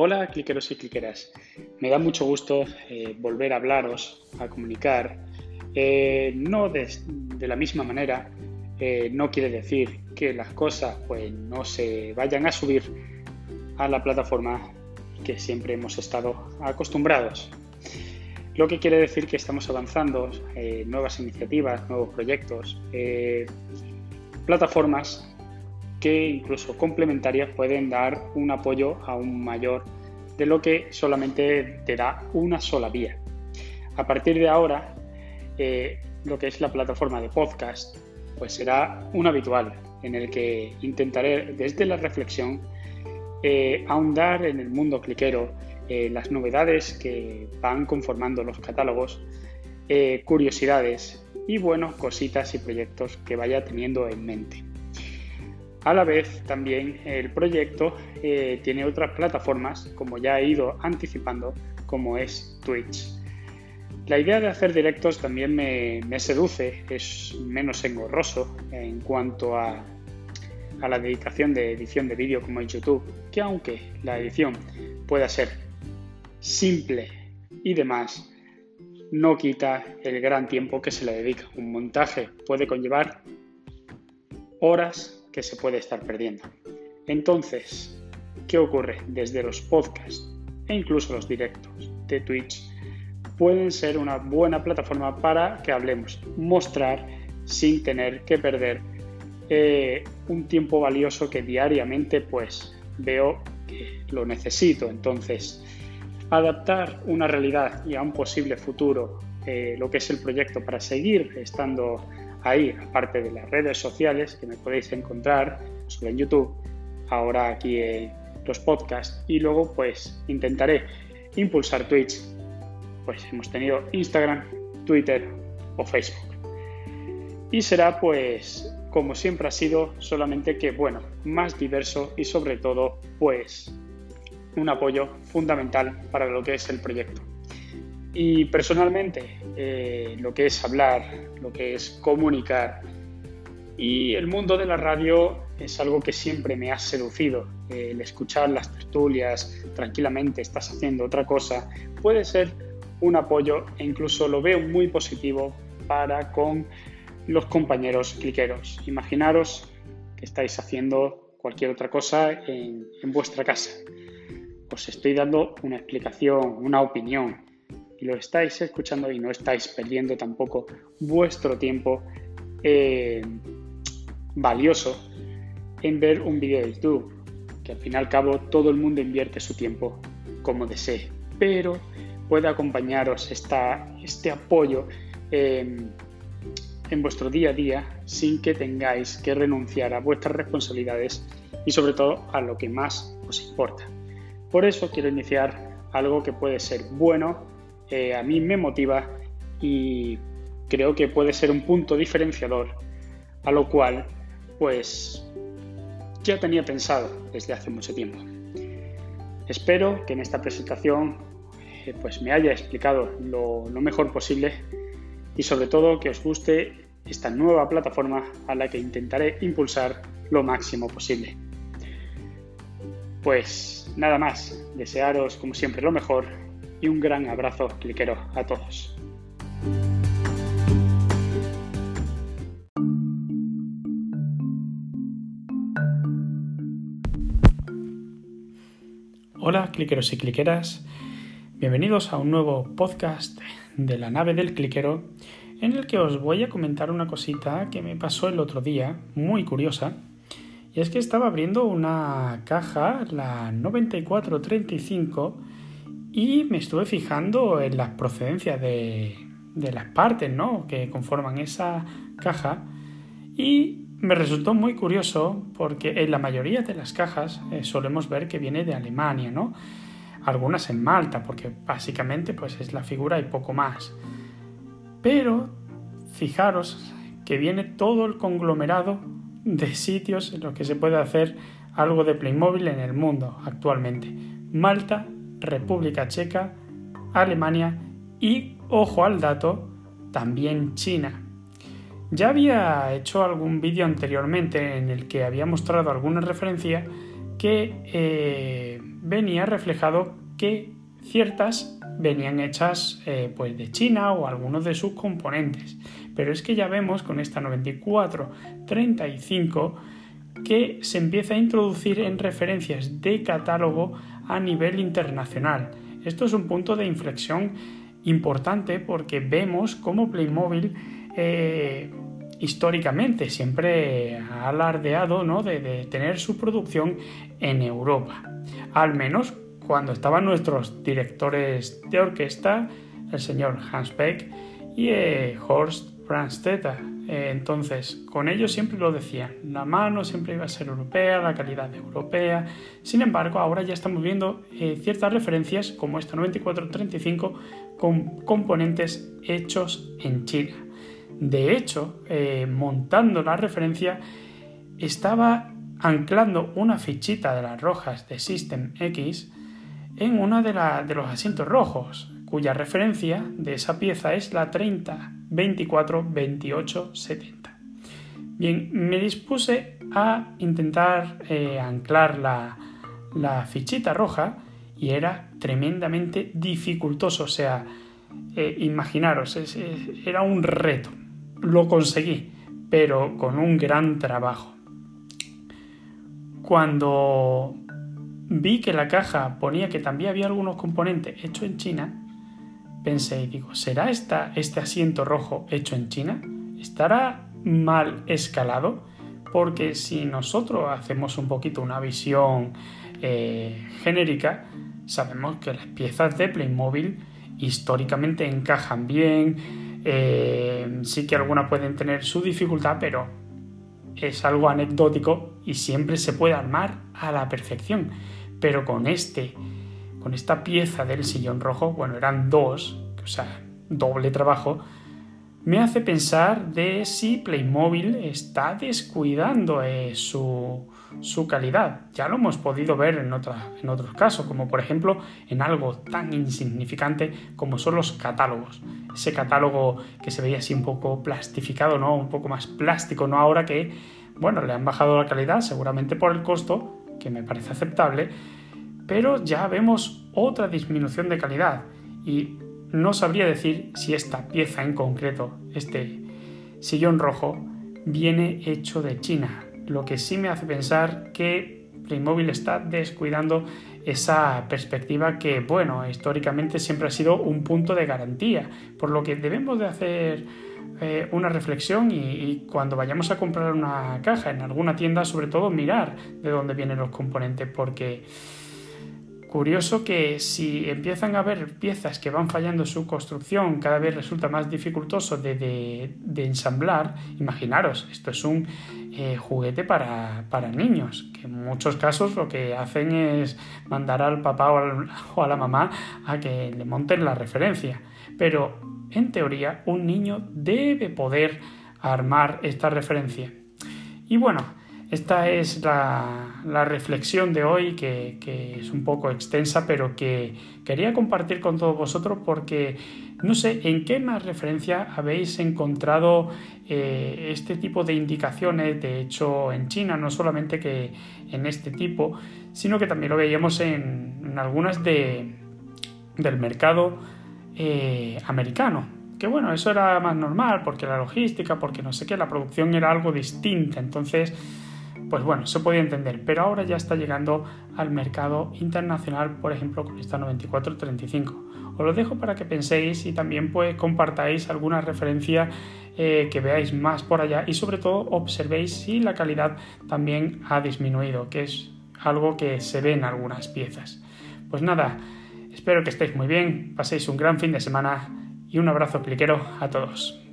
Hola cliqueros y cliqueras, me da mucho gusto eh, volver a hablaros, a comunicar. Eh, no de, la misma manera, eh, no quiere decir que las cosas pues, no se vayan a subir a la plataforma que siempre hemos estado acostumbrados. Lo que quiere decir que estamos avanzando, nuevas iniciativas, nuevos proyectos, plataformas que incluso complementarias pueden dar un apoyo aún mayor de lo que solamente te da una sola vía. A partir de ahora, eh, lo que es la plataforma de podcast, pues será un habitual en el que intentaré desde la reflexión eh, ahondar en el mundo cliquero, eh, las novedades que van conformando los catálogos, curiosidades y bueno, cositas y proyectos que vaya teniendo en mente. A la vez, también el proyecto eh, tiene otras plataformas, como ya he ido anticipando, como es Twitch. La idea de hacer directos también me, seduce, es menos engorroso en cuanto a, a la dedicación de edición de vídeo como en YouTube, que aunque la edición pueda ser simple y demás, no quita el gran tiempo que se le dedica. Un montaje puede conllevar horas que se puede estar perdiendo. Entonces, ¿qué ocurre? Desde los podcasts e incluso los directos de Twitch pueden ser una buena plataforma para que hablemos, mostrar sin tener que perder eh, un tiempo valioso que diariamente pues veo que lo necesito. Entonces, adaptar una realidad y a un posible futuro eh, lo que es el proyecto para seguir estando ahí, aparte de las redes sociales que me podéis encontrar, sobre en YouTube, ahora aquí en los podcasts y luego pues intentaré impulsar Twitch. Pues hemos tenido Instagram, Twitter o Facebook. Y será pues como siempre ha sido, solamente que bueno, más diverso y sobre todo pues un apoyo fundamental para lo que es el proyecto. Y personalmente, eh, lo que es hablar, lo que es comunicar y el mundo de la radio es algo que siempre me ha seducido. el escuchar las tertulias tranquilamente, estás haciendo otra cosa, puede ser un apoyo e incluso lo veo muy positivo para con los compañeros cliqueros. Imaginaros que estáis haciendo cualquier otra cosa en, en vuestra casa. Os estoy dando una explicación, una opinión, y lo estáis escuchando y no estáis perdiendo tampoco vuestro tiempo eh, valioso en ver un vídeo de YouTube, que al fin y al cabo todo el mundo invierte su tiempo como desee, pero puede acompañaros esta, este apoyo en vuestro día a día sin que tengáis que renunciar a vuestras responsabilidades y sobre todo a lo que más os importa. Por eso quiero iniciar algo que puede ser bueno a mí me motiva y creo que puede ser un punto diferenciador, a lo cual pues ya tenía pensado desde hace mucho tiempo. Espero que en esta presentación eh, pues me haya explicado lo mejor posible y sobre todo que os guste esta nueva plataforma a la que intentaré impulsar lo máximo posible. Pues nada más, desearos como siempre lo mejor y un gran abrazo cliquero a todos. Hola cliqueros y cliqueras, bienvenidos a un nuevo podcast de la nave del cliquero en el que os voy a comentar una cosita que me pasó el otro día, muy curiosa, y es que estaba abriendo una caja, la 9435, y me estuve fijando en las procedencias de, las partes ¿no? que conforman esa caja y me resultó muy curioso porque en la mayoría de las cajas eh, solemos ver que viene de Alemania, ¿no? Algunas en Malta, porque básicamente pues es la figura y poco más. Pero fijaros que viene todo el conglomerado de sitios en los que se puede hacer algo de Playmobil en el mundo actualmente. Malta República Checa, Alemania y, ojo al dato, también China. Ya había hecho algún vídeo anteriormente en el que había mostrado alguna referencia, que eh, venía reflejado que ciertas venían hechas eh, pues de China o algunos de sus componentes. Pero es que ya vemos con esta 9435 que se empieza a introducir en referencias de catálogo a nivel internacional. Esto es un punto de inflexión importante porque vemos cómo Playmobil eh, históricamente siempre ha alardeado ¿no? de, tener su producción en Europa. Al menos cuando estaban nuestros directores de orquesta, el señor Hans Beck y eh, Horst Brandstätter. Eh, entonces, con ellos siempre lo decían, la mano siempre iba a ser europea, la calidad europea. Sin embargo, ahora ya estamos viendo eh, ciertas referencias, como esta 9435, con componentes hechos en China. De hecho, montando la referencia, estaba anclando una fichita de las rojas de System X en uno de, los asientos rojos, cuya referencia de esa pieza es la 30 24 28 70. Bien, me dispuse a intentar eh, anclar la, fichita roja y era tremendamente dificultoso, o sea, eh, imaginaros, era un reto. Lo conseguí, pero con un gran trabajo. Cuando vi que la caja ponía que también había algunos componentes hechos en China, pensé y digo, ¿será esta, este asiento rojo hecho en China? ¿Estará mal escalado? Porque si nosotros hacemos un poquito una visión eh, genérica, sabemos que las piezas de Playmobil históricamente encajan bien, eh, sí que algunas pueden tener su dificultad, pero es algo anecdótico y siempre se puede armar a la perfección. Pero con este, con esta pieza del sillón rojo, bueno, eran dos, o sea, doble trabajo, me hace pensar de si Playmobil está descuidando eh, su, calidad. Ya lo hemos podido ver en, en otros casos, como por ejemplo en algo tan insignificante como son los catálogos. Ese catálogo que se veía así un poco plastificado, ¿no? Un poco más plástico, ¿no? Ahora que, bueno, le han bajado la calidad, seguramente por el costo, que me parece aceptable, pero ya vemos otra disminución de calidad y no sabría decir si esta pieza en concreto, este sillón rojo, viene hecho de China, lo que sí me hace pensar que Playmobil está descuidando esa perspectiva que, bueno, históricamente siempre ha sido un punto de garantía, por lo que debemos de hacer eh, una reflexión y, cuando vayamos a comprar una caja en alguna tienda, sobre todo mirar de dónde vienen los componentes, porque curioso que si empiezan a haber piezas que van fallando su construcción, cada vez resulta más dificultoso de, ensamblar, imaginaros, esto es un eh, juguete para, niños, que en muchos casos lo que hacen es mandar al papá o a la mamá a que le monten la referencia. Pero en teoría, un niño debe poder armar esta referencia. Y bueno, esta es la, reflexión de hoy, que, es un poco extensa, pero que quería compartir con todos vosotros porque no sé en qué más referencia habéis encontrado eh, este tipo de indicaciones, de hecho en China, no solamente que en este tipo, sino que también lo veíamos en, algunas de, del mercado eh, americano. Que bueno, eso era más normal porque la logística, porque no sé qué, la producción era algo distinta. Entonces, pues bueno, se podía entender. Pero ahora ya está llegando al mercado internacional, por ejemplo, con esta 9435. Os lo dejo para que penséis y también pues compartáis alguna referencia eh, que veáis más por allá y sobre todo observéis si la calidad también ha disminuido, que es algo que se ve en algunas piezas. Pues nada, Espero que estéis muy bien, paséis un gran fin de semana y un abrazo cliquero a todos.